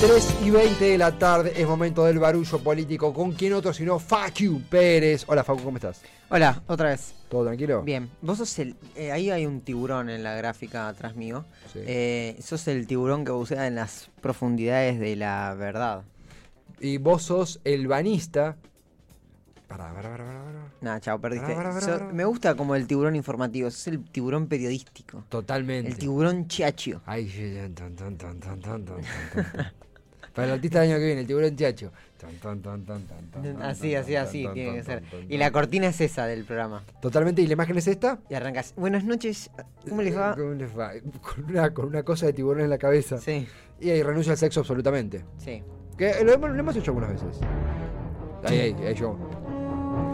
3 y 20 de la tarde es momento del barullo político. ¿Con quién otro sino Facu Pérez? Hola Facu, ¿cómo estás? Hola, otra vez. ¿Todo tranquilo? Bien. Vos sos el. Eh, ahí hay un tiburón en la gráfica atrás mío. Sí. Eh, sos el tiburón que bucea en las profundidades de la verdad. Y vos sos el banista. Pará, pará, pará, pará. Nah, chao, perdiste. Me gusta como el tiburón informativo, es el tiburón periodístico. Totalmente. El tiburón chiachio. Ay, tan, tan, tan, tan, tan, tan. Para el artista del año que viene, el tiburón chacho. Tan, tan, tan, tan, tan, tan, tan, Así, así, así tiene que ser. Y la cortina es esa del programa. Totalmente. ¿Y la imagen es esta? Y arrancas. Buenas noches, ¿cómo les va? ¿Cómo les va? Con una, con una cosa de tiburón en la cabeza. Sí, Y ahí renuncia al sexo absolutamente. sí. Que lo hemos, lo hemos hecho algunas veces. Ahí, ahí, ahí yo.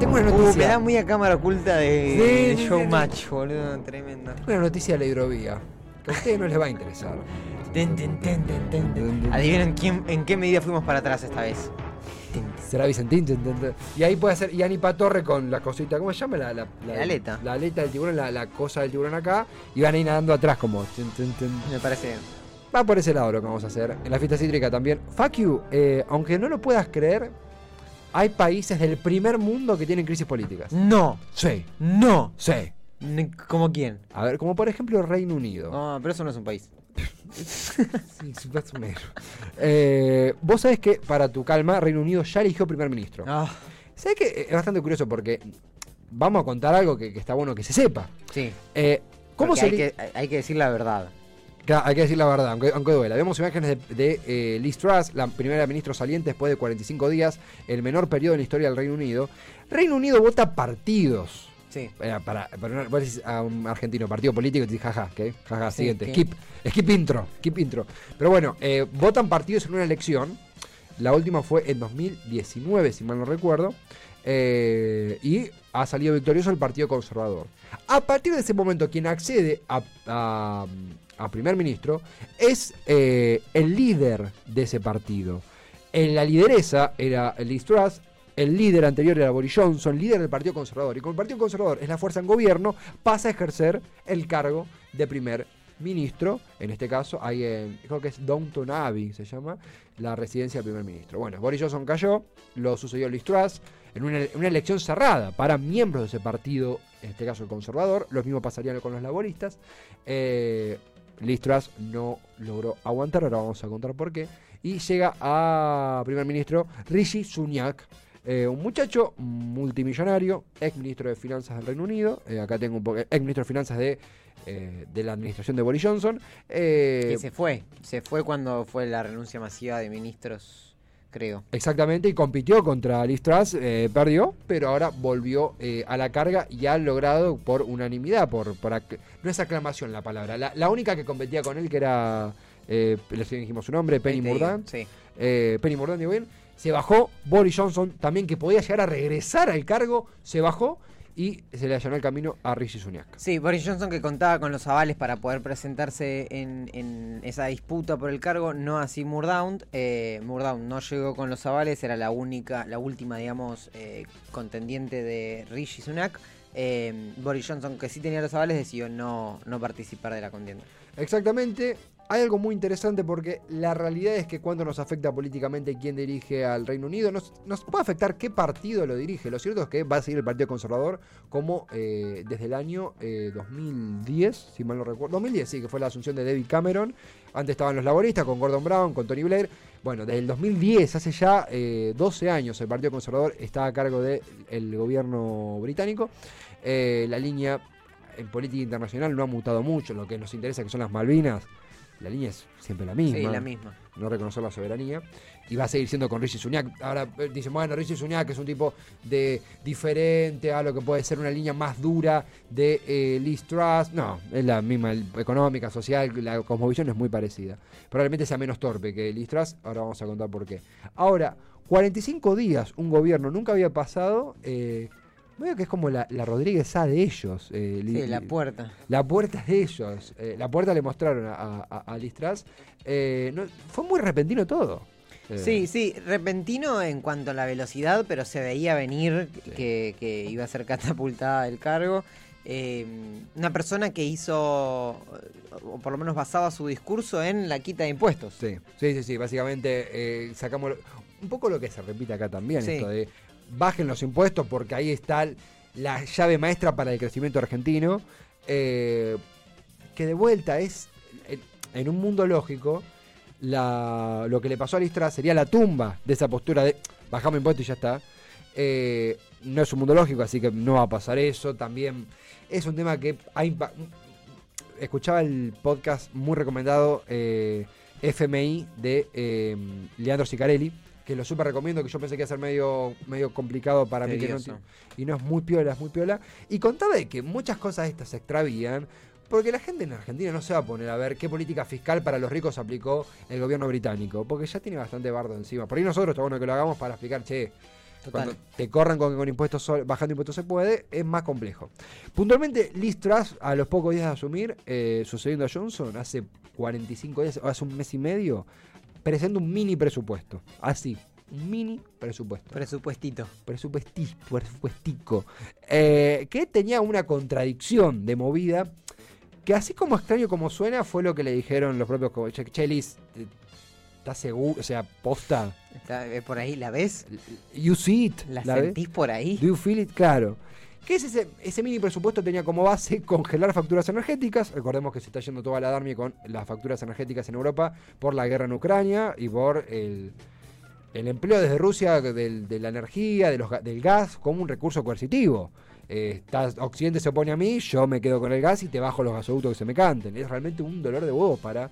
Tengo una Uh, me noticia. da muy a cámara oculta de, Sí, de sí, sí, showmatch, boludo, tremendo. Una noticia de la hidrovía. Que a ustedes no les va a interesar. Ten. Adivinen quién, en qué medida fuimos para atrás esta vez. Será Vicentín. Y ahí puede ser Yanipa Torre con la cosita. ¿Cómo se llama? La, la, La aleta. La aleta del tiburón, la, cosa del tiburón acá. Y van a ir nadando atrás como. Me parece bien. Va por ese lado lo que vamos a hacer. En la fiesta cítrica también. Fuck you. eh, aunque no lo puedas creer, hay países del primer mundo que tienen crisis políticas. No, Sí. no. Sí. ¿Cómo quién? A ver, como por ejemplo Reino Unido. No, pero eso no es un país. Sí, sí, más o menos. Eh, vos sabés que para tu calma, Reino Unido ya eligió primer ministro. Ah, ¿Sabés que es bastante curioso porque vamos a contar algo que, que está bueno que se sepa? sí. Eh, ¿Cómo Porque se hay, que, hay- hay que decir la verdad. Claro, hay que decir la verdad, aunque, aunque duela. Vemos imágenes de, de, eh, Liz Truss, la primera ministra saliente después de 45 días, el menor periodo en la historia del Reino Unido. Reino Unido vota partidos. Sí. Para, a un argentino, partido político, y te jaja, ¿qué? Jaja, Sí, siguiente. ¿qué? Skip, skip intro, skip intro. Pero bueno, eh, votan partidos en una elección. La última fue en 2019, si mal no recuerdo. eh, y ha salido victorioso el Partido Conservador. A partir de ese momento, quien accede a, a- a primer ministro es eh, el líder de ese partido. En la lideresa era Liz Truss, el líder anterior era Boris Johnson, líder del Partido Conservador. Y como el Partido Conservador es la fuerza en gobierno, pasa a ejercer el cargo de primer ministro. En este caso, hay en, creo que es Downton Abbey, se llama, la residencia del primer ministro. Bueno, Boris Johnson cayó, lo sucedió Liz Truss en una, elección cerrada para miembros de ese partido, en este caso el conservador. Lo mismo pasaría con los laboristas. Eh, Liz Truss no logró aguantar, ahora vamos a contar por qué. Y llega a primer ministro Rishi Sunak, eh, un muchacho multimillonario, ex ministro de Finanzas del Reino Unido. eh, acá tengo un poco, ex ministro de Finanzas de, eh, de la administración de Boris Johnson. eh, Que se fue. Se fue cuando fue la renuncia masiva de ministros, creo. Exactamente, y compitió contra Liz Truss, eh, perdió, pero ahora volvió eh, a la carga y ha logrado por unanimidad, por, por no es aclamación la palabra, la, la única que competía con él, que era, eh, les dijimos su nombre, Penny Ahí te digo, Mordaunt, Sí. eh, Penny Mordaunt, digo bien, se bajó, Boris Johnson también que podía llegar a regresar al cargo, se bajó y se le allanó el camino a Rishi Sunak. Sí, Boris Johnson que contaba con los avales para poder presentarse en, en esa disputa por el cargo, no así Murdown. Eh, no llegó con los avales, era la única, la última, digamos, eh, contendiente de Rishi Sunak. Eh, Boris Johnson, que sí tenía los avales, decidió no, no participar de la contienda. Exactamente. Hay algo muy interesante porque la realidad es que cuando nos afecta políticamente quién dirige al Reino Unido, nos, nos puede afectar qué partido lo dirige. Lo cierto es que va a seguir el Partido Conservador como eh, desde el año eh, 2010, si mal no recuerdo. 2010, sí, que fue la asunción de David Cameron. Antes estaban los laboristas con Gordon Brown, con Tony Blair. Bueno, desde el 2010, hace ya eh, 12 años, el Partido Conservador está a cargo del gobierno británico. Eh, la línea en política internacional no ha mutado mucho. Lo que nos interesa, que son las Malvinas, la línea es siempre la misma. Sí, la misma. No reconocer la soberanía. Y va a seguir siendo con Rishi Sunak. Ahora eh, dicen, bueno, Rishi Sunak es un tipo de diferente a lo que puede ser una línea más dura de eh, Liz Truss. No, es la misma el- económica, social, la cosmovisión es muy parecida. Probablemente sea menos torpe que Liz Truss. Ahora vamos a contar por qué. Ahora, 45 días un gobierno nunca había pasado eh, Medio que es como la, la Rodríguez A de ellos. eh, li- Sí, la puerta. la puerta de ellos. eh, la puerta le mostraron a, a, a Liz Truss. Eh, no- fue muy repentino todo. Eh, Sí, sí, repentino en cuanto a la velocidad, pero se veía venir Sí. que, que iba a ser catapultada del cargo. Una persona que hizo, o por lo menos basaba su discurso en la quita de impuestos. Sí, sí, sí, sí, básicamente sacamos un poco lo que se repite acá también, Sí. esto de bajen los impuestos porque ahí está la llave maestra para el crecimiento argentino, eh, que de vuelta es, en, un mundo lógico, la- lo que le pasó a Listra sería la tumba de esa postura de bajamos impuestos y ya está. Eh, no es un mundo lógico, así que no va a pasar eso. También es un tema que ha escuchaba el podcast muy recomendado eh, FMI de eh, Leandro Sicarelli, que lo súper recomiendo, que yo pensé que iba a ser medio, medio complicado para mí, que no, y no es muy piola, es muy piola. Y contaba de que muchas cosas estas se extravían, porque la gente en Argentina no se va a poner a ver qué política fiscal para los ricos aplicó el gobierno británico, porque ya tiene bastante bardo encima. Por ahí nosotros está bueno que lo hagamos para explicar, che, Total. cuando te corran con con impuestos sol- bajando impuestos se puede, es más complejo. Puntualmente, Liz Truss, a los pocos días de asumir, eh, sucediendo a Johnson, hace 45 días, o hace un mes y medio, presenta un mini presupuesto. Así, un mini presupuesto. Presupuestito. Presupuesti- presupuestico. Eh, que tenía una contradicción de movida. Que así como extraño como suena, fue lo que le dijeron los propios co- Che, che, Liz, eh, ¿estás seguro? O sea, posta. Está, eh, por ahí, ¿la ves? You see it. ¿La, ¿la ves? sentís por ahí? Do you feel it? Claro. ¿Qué es ese, ese mini presupuesto? Tenía como base congelar facturas energéticas. Recordemos que se está yendo toda la Darmi con las facturas energéticas en Europa por la guerra en Ucrania y por el, el empleo desde Rusia del- de la energía, de los del gas, como un recurso coercitivo. Eh, Occidente se opone a mí, yo me quedo con el gas y te bajo los gasoductos que se me canten. Es realmente un dolor de huevos para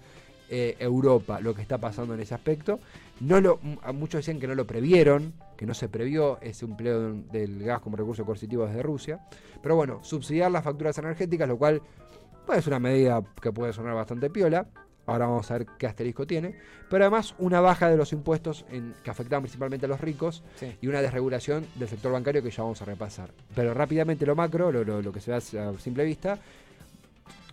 eh, Europa lo que está pasando en ese aspecto. No lo, muchos decían que no lo previeron, que no se previó ese empleo del gas como recurso coercitivo desde Rusia. Pero bueno, subsidiar las facturas energéticas, lo cual pues, es una medida que puede sonar bastante piola. Ahora vamos a ver qué asterisco tiene. Pero además una baja de los impuestos en- que afectaban principalmente a los ricos Sí. y una desregulación del sector bancario que ya vamos a repasar. Pero rápidamente lo macro, lo, lo- lo que se ve a simple vista,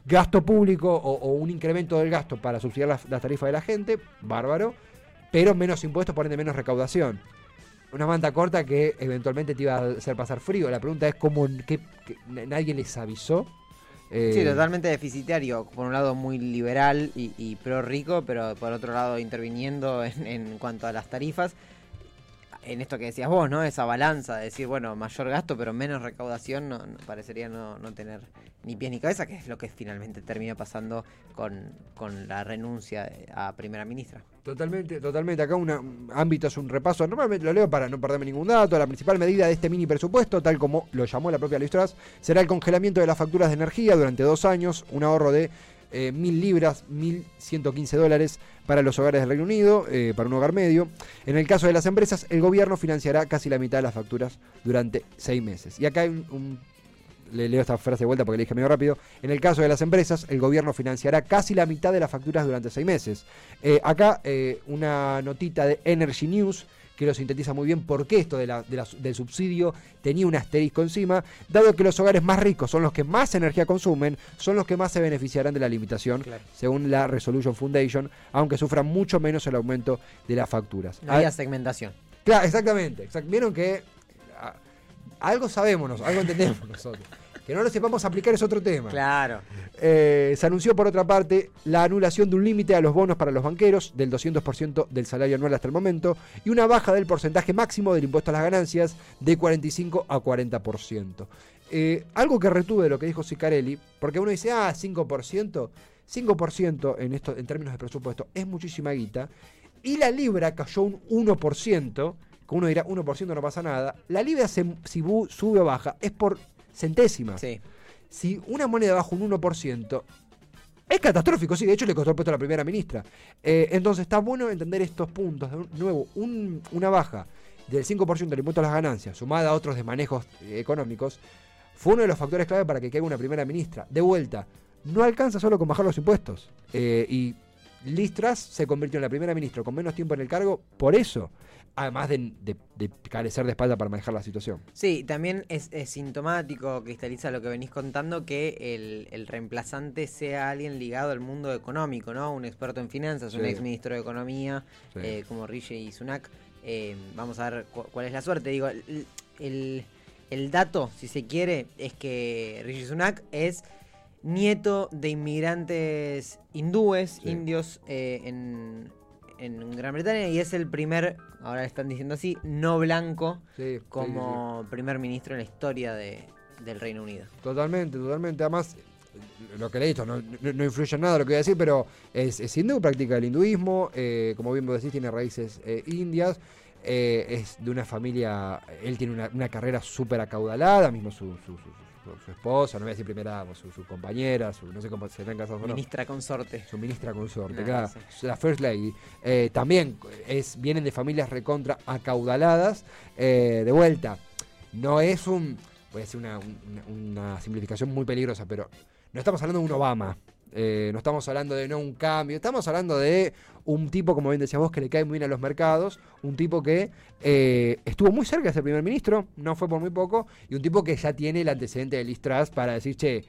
gasto público o, o un incremento del gasto para subsidiar las, las tarifas de la gente, bárbaro, pero menos impuestos, por ende menos recaudación. Una manta corta que eventualmente te iba a hacer pasar frío. La pregunta es cómo que nadie les avisó. Eh, Sí, totalmente deficitario. Por un lado muy liberal y, y pro rico, pero por otro lado interviniendo en, en cuanto a las tarifas. En esto que decías vos, ¿no? Esa balanza de decir, bueno, mayor gasto pero menos recaudación, no, parecería no, no tener ni pies ni cabeza, que es lo que finalmente termina pasando con, con la renuncia a primera ministra. Totalmente, totalmente. Acá un ámbito es un repaso. Normalmente lo leo para no perderme ningún dato. La principal medida de este mini presupuesto, tal como lo llamó la propia Liz Truss, será el congelamiento de las facturas de energía durante dos años, un ahorro de eh, mil libras, 1.115 dólares para los hogares del Reino Unido, eh, para un hogar medio. En el caso de las empresas, el gobierno financiará casi la mitad de las facturas durante seis meses. Y acá hay un- un le leo esta frase de vuelta porque le dije medio rápido. En el caso de las empresas, el gobierno financiará casi la mitad de las facturas durante seis meses. Eh, acá eh, una notita de Energy News que lo sintetiza muy bien por qué esto de la- de la- del subsidio tenía un asterisco encima, dado que los hogares más ricos son los que más energía consumen, son los que más se beneficiarán de la limitación, Claro. según la Resolution Foundation, aunque sufran mucho menos el aumento de las facturas. No Ah, había segmentación. Claro, exactamente. exact- Vieron que ah, algo sabemos, algo entendemos nosotros. Que no lo sepamos aplicar es otro tema. Claro. Eh, se anunció por otra parte la anulación de un límite a los bonos para los banqueros del 200% del salario anual hasta el momento y una baja del porcentaje máximo del impuesto a las ganancias de 45 a 40%. Eh, algo que retuve de lo que dijo Sicarelli, porque uno dice, ah, 5%, 5% en, esto, en términos de presupuesto es muchísima guita, y la libra cayó un 1%, que uno dirá 1% no pasa nada, la libra se- si sube o baja es por centésimas Sí. si una moneda baja un 1%, es catastrófico, sí, de hecho le costó el puesto a la primera ministra. Eh, entonces está bueno entender estos puntos. De nuevo, un- una baja del 5% del impuesto a las ganancias, sumada a otros desmanejos eh, económicos, fue uno de los factores clave para que caiga una primera ministra. De vuelta, no alcanza solo con bajar los impuestos. Eh, y Listras se convirtió en la primera ministra con menos tiempo en el cargo por eso, además de, de- de carecer de espalda para manejar la situación. Sí, también es, es sintomático, cristaliza lo que venís contando, que el, el reemplazante sea alguien ligado al mundo económico, ¿no? Un experto en finanzas, un ex ministro de Economía, Sí. eh, como Rishi Sunak. Eh, vamos a ver cu- cuál es la suerte. Digo, el, el- el dato, si se quiere, es que Rishi Sunak es nieto de inmigrantes hindúes, Sí. indios, eh, en, en Gran Bretaña, y es el primer, ahora le están diciendo así, no blanco Sí, sí, sí, sí. como primer ministro en la historia de, del Reino Unido. Totalmente, totalmente. Además, lo que le he dicho no, no- no influye en nada lo que voy a decir, pero es, es hindú, practica el hinduismo, eh, como bien vos decís, tiene raíces eh, indias, eh, es de una familia, él tiene una, una carrera súper acaudalada, mismo su, su, su- su- esposa, no voy a decir primera dama, su, su compañera, su, no sé cómo se están casados o no. Ministra consorte. Su ministra consorte, Nada, claro. sí. La First Lady. Eh, también es, vienen de familias recontra acaudaladas. Eh, de vuelta, no es un. Voy a decir una, una- una simplificación muy peligrosa, pero no estamos hablando de un Obama. Eh, no estamos hablando de no un cambio, estamos hablando de un tipo, como bien decías vos, que le cae muy bien a los mercados, un tipo que eh, estuvo muy cerca de ser primer ministro, no fue por muy poco, y un tipo que ya tiene el antecedente de Liz Truss para decir, che,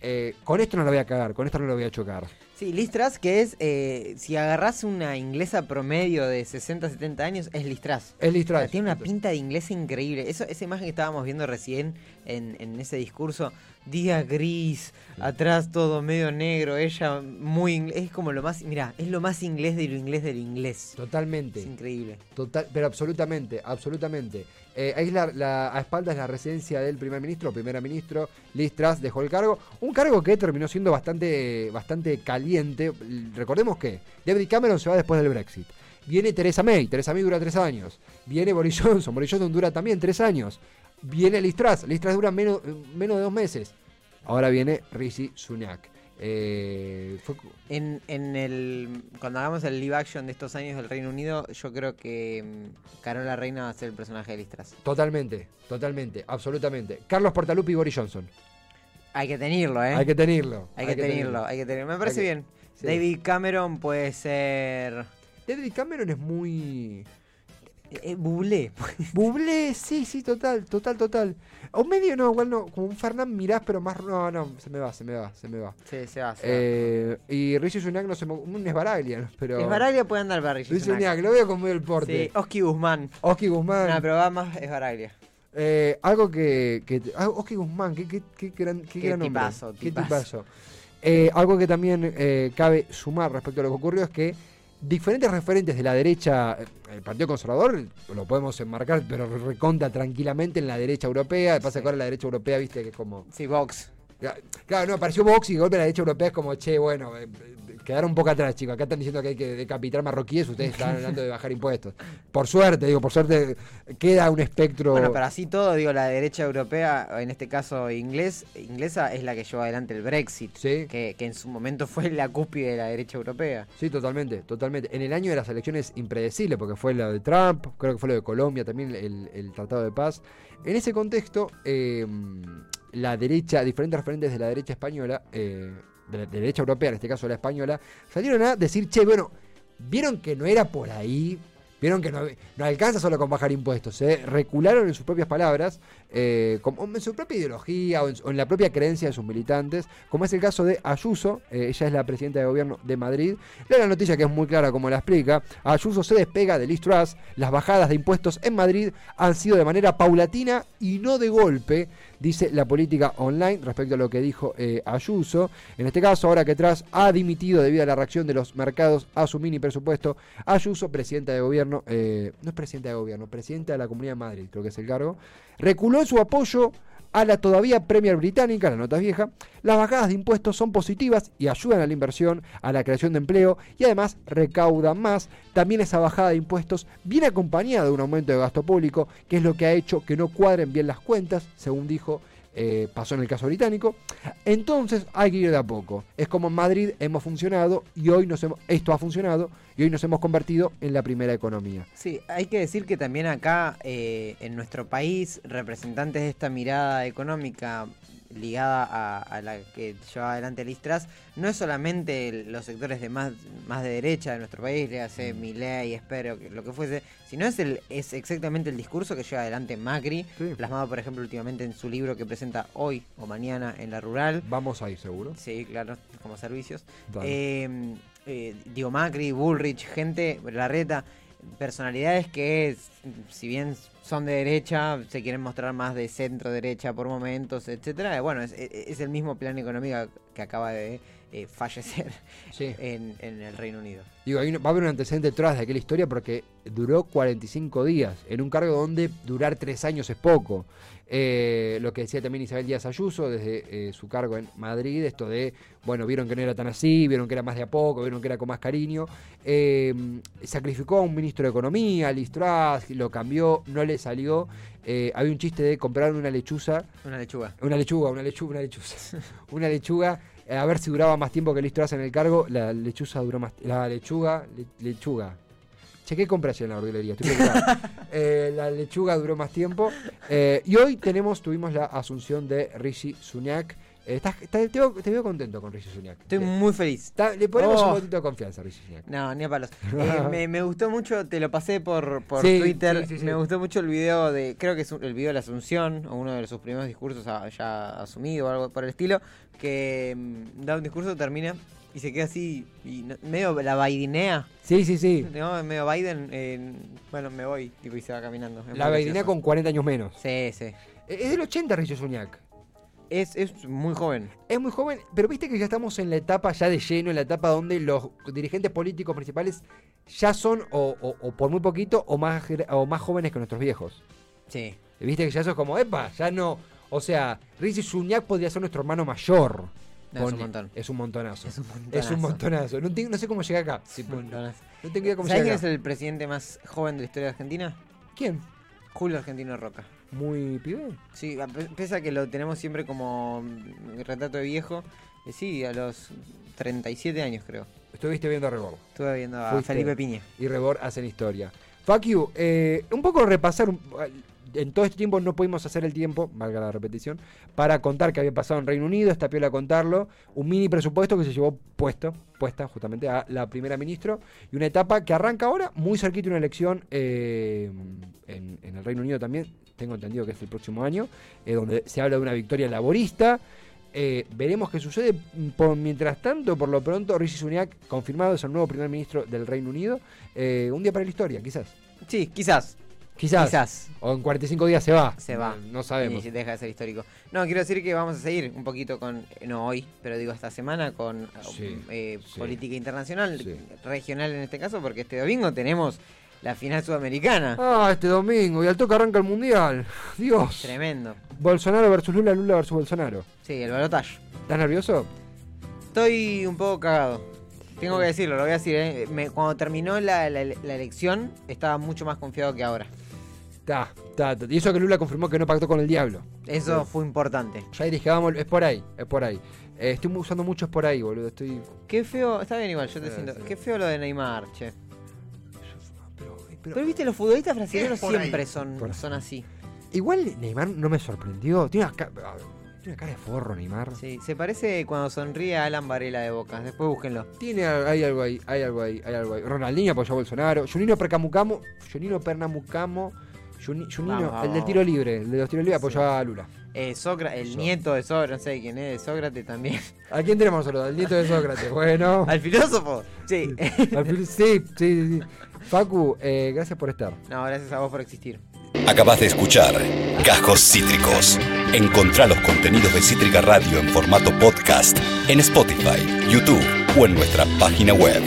eh, con esto no lo voy a cagar, con esto no lo voy a chocar. Sí, Liz Truss, que es, eh, si agarrás una inglesa promedio de 60, 70 años, es Liz Truss. Es Liz O sea, Truss. tiene una pinta de inglesa increíble. Eso, esa imagen que estábamos viendo recién en, en ese discurso, día gris, atrás todo medio negro, ella muy inglés, es como lo más, mira, es lo más inglés de lo inglés de lo inglés. Totalmente. Es increíble. Total, pero absolutamente, absolutamente. Eh, ahí la, la- a espaldas la residencia del primer ministro, primera ministro, Liz dejó el cargo. Un cargo que terminó siendo bastante, bastante caliente. Recordemos que David Cameron se va después del Brexit. Viene Theresa May, Theresa May dura tres años. Viene Boris Johnson, Boris Johnson dura también tres años. Viene Liz Truss, Liz dura menos, menos de dos meses. Ahora viene Rishi Sunak. Eh, fue- En, en el cuando hagamos el live action de estos años del Reino Unido, yo creo que mm, Carola Reina va a ser el personaje de Liz Truss. totalmente, totalmente, absolutamente. Carlos Portalupi y Boris Johnson. Hay que tenerlo, ¿eh? Hay que tenerlo. Hay que tenerlo, hay que tenerlo. Me parece que- bien. sí. David Cameron puede ser. David Cameron es muy. Eh, Bublé. Bublé, sí, sí, total, total, total. O medio no, igual no, como un Fernán Mirás, pero más. No, no, se me va, se me va, se me va. Sí, se va. se va. Eh, y Rishi Sunak no se me. Un Esbaraglia, ¿no? pero. Esbaraglia puede andar para Rishi Sunak. Sunak, lo veo con medio el porte. Sí, Oski Guzmán. Oski Guzmán. No, pero va más Esbaraglia. Eh, algo que. que ah, Oski Guzmán, qué, qué, qué gran, qué Qué gran hombre. tipazo, Qué tipazo. tipazo. Eh, algo que también eh, cabe sumar respecto a lo que ocurrió es que diferentes referentes de la derecha, eh, el Partido Conservador lo podemos enmarcar, pero reconta tranquilamente en la derecha europea. Pasa Sí. que ahora la derecha europea, viste, que es como. Sí, Vox. Claro, no, apareció Vox y golpe la derecha europea es como, che, bueno, eh, eh, quedaron un poco atrás, chicos. Acá están diciendo que hay que decapitar marroquíes, ustedes están hablando de bajar impuestos. Por suerte, digo, por suerte queda un espectro. Bueno, pero así todo, digo, la derecha europea, en este caso inglés, inglesa, es la que llevó adelante el Brexit. Sí. Que, que en su momento fue la cúspide de la derecha europea. Sí, totalmente, totalmente. En el año de las elecciones impredecible, porque fue lo de Trump, creo que fue lo de Colombia también, el, el Tratado de Paz. En ese contexto, eh, la derecha, diferentes referentes de la derecha española, eh, de la de la derecha europea, en este caso la española, salieron a decir, che, bueno, vieron que no era por ahí, vieron que no, no alcanza solo con bajar impuestos, ¿eh? recularon en sus propias palabras, eh, en su propia ideología o en, su- o en la propia creencia de sus militantes, como es el caso de Ayuso, eh, ella es la presidenta de gobierno de Madrid. Lea la noticia que es muy clara como la explica. Ayuso se despega de Liz Truss, las bajadas de impuestos en Madrid han sido de manera paulatina y no de golpe, dice la política online respecto a lo que dijo eh, Ayuso. En este caso, ahora que Truss ha dimitido debido a la reacción de los mercados a su mini presupuesto, Ayuso, presidenta de gobierno, eh, no es presidenta de gobierno, presidenta de la Comunidad de Madrid, creo que es el cargo, reculó en su apoyo a la todavía Premier británica, la nota vieja, las bajadas de impuestos son positivas y ayudan a la inversión, a la creación de empleo y además recaudan más. También esa bajada de impuestos viene acompañada de un aumento de gasto público, que es lo que ha hecho que no cuadren bien las cuentas, según dijo, eh, pasó en el caso británico. Entonces hay que ir de a poco. Es como en Madrid hemos funcionado y hoy nos hemos, esto ha funcionado y hoy nos hemos convertido en la primera economía. Sí, hay que decir que también acá, eh, en nuestro país, representantes de esta mirada económica ligada a, a la que lleva adelante Liz Truss, no es solamente los sectores de más, más de derecha de nuestro país, le hace Mm. Milei, espero, lo que fuese, sino es, el, es exactamente el discurso que lleva adelante Macri, Sí. plasmado por ejemplo últimamente en su libro que presenta hoy o mañana en la rural. Vamos a ir seguro. Sí, claro, como servicios. Eh, eh, digo, Macri, Bullrich, gente, Larreta, personalidades que, si bien son de derecha, se quieren mostrar más de centro derecha por momentos, etcétera. Bueno, es- es el mismo plan económico que acaba de eh, fallecer Sí. en, en el Reino Unido. Digo, hay un- va a haber un antecedente detrás de aquella historia porque duró 45 días en un cargo donde durar tres años es poco. Eh, lo que decía también Isabel Díaz Ayuso desde eh, su cargo en Madrid, esto de, bueno, vieron que no era tan así, vieron que era más de a poco, vieron que era con más cariño. Eh, sacrificó a un ministro de Economía, Liz Truss, lo cambió, no le salió. Eh, había un chiste de comprar una lechuza Una lechuga. una lechuga, una lechuga, una lechuga. una lechuga, a ver si duraba más tiempo que Liz Truss en el cargo. La lechuza duró más. La lechuga, le- lechuga. Che, ¿qué compras en la verdulería? Eh, la lechuga duró más tiempo. Eh, y hoy tenemos, tuvimos la asunción de Rishi Sunak. Estás- estás- te, veo, te veo contento con Rishi Sunak. Estoy muy feliz. está- le ponemos Oh. un botito de confianza a Rishi Sunak. No, ni a palos. Eh, me, me gustó mucho, te lo pasé por, por Sí, Twitter. sí, sí, sí. Me gustó mucho el video de, creo que es el video de la Asunción, o uno de sus primeros discursos a- ya asumido o algo por el estilo, que mm, da un discurso, termina y se queda así, y no- medio la Baidenea, Sí, sí, sí. ¿no? Medio Biden, eh, bueno, me voy, tipo, y se va caminando. Es La gracioso. con 40 años menos. Sí, sí. Es del 80 Rishi Sunak. Es, es muy joven. Es muy joven, pero viste que ya estamos en la etapa ya de lleno, en la etapa donde los dirigentes políticos principales ya son o, o- o por muy poquito o más, o más jóvenes que nuestros viejos. Sí. Viste que ya eso es como, epa, ya no. O sea, Rishi Sunak podría ser nuestro hermano mayor. No, es un montón. Es un montonazo. Es un Es un montonazo. No, tengo- no sé cómo llega acá. Un montonazo. No tengo idea cómo ¿Sabes llega quién es el presidente más joven de la historia de Argentina? ¿Quién? Julio Argentino Roca. Muy pibe. Sí, pese a que lo tenemos siempre como mm, retrato de viejo, eh, sí, a los 37 años creo. Estuviste viendo a Rebor. Estuve viendo a Fuiste. Felipe Piña. y Rebor hacen historia. Fuck you. eh, un poco repasar. un- en todo este tiempo no pudimos hacer el tiempo, valga la repetición, para contar qué había pasado en Reino Unido. Esta piola contarlo. Un mini presupuesto que se llevó puesto, puesta justamente a la primera ministra. Y una etapa que arranca ahora, muy cerquita de una elección eh, en, el Reino Unido también. Tengo entendido que es el próximo año, eh, donde se habla de una victoria laborista. Eh, veremos qué sucede. Por, mientras tanto, por lo pronto, Rishi Sunak, confirmado, es el nuevo primer ministro del Reino Unido. Un día para la historia, quizás. Sí, quizás. Quizás. Quizás. O en 45 días se va. Se va. No, no sabemos. Y deja de ser histórico. No, quiero decir que vamos a seguir un poquito con, eh, no hoy, pero digo esta semana con Sí, eh, sí. política internacional, Sí. regional en este caso, porque este domingo tenemos la final sudamericana. Ah, este domingo. Y al toque arranca el mundial. Dios. Tremendo. Bolsonaro versus Lula, Lula versus Bolsonaro. Sí, el balotaje. ¿Estás nervioso? Estoy un poco cagado. Tengo que decirlo, lo voy a decir. ¿eh? Me- cuando terminó la, la- la elección, estaba mucho más confiado que ahora. Está, está, está. Y eso que Lula confirmó que no pactó con el diablo. Eso fue importante. Ya dije, vamos, es por ahí, es por ahí. Eh, estoy usando mucho es por ahí, boludo. Estoy. Qué feo, está bien igual, yo te siento. Qué feo lo de Neymar, che. Pero, pero- Pero viste, los futbolistas brasileños ahí. siempre son, son así. Igual Neymar no me sorprendió. Tiene una, ca- a ver, tiene una cara de forro, Neymar. Sí, se parece cuando sonríe a Alan Varela de Boca. Después búsquenlo. Tiene, hay algo ahí, hay algo ahí, hay algo ahí. Ronaldinho apoyó a Bolsonaro. Junino Percamucamo, Junino Pernamucamo, Juni- Junino, Vamos, el del tiro libre, el de los tiros libres apoyó a Lula. Eh, Sócra- el nieto de Sócrates, no sé quién es, Sócrates también. ¿A quién tenemos solo? Al nieto de Sócrates. Bueno. ¿Al filósofo? Sí. Al fin- sí, sí, sí, sí. Facu, eh, gracias por estar. no, gracias a vos por existir. Acabas de escuchar Cajos Cítricos. Encontrá los contenidos de Cítrica Radio en formato podcast en Spotify, YouTube o en nuestra página web.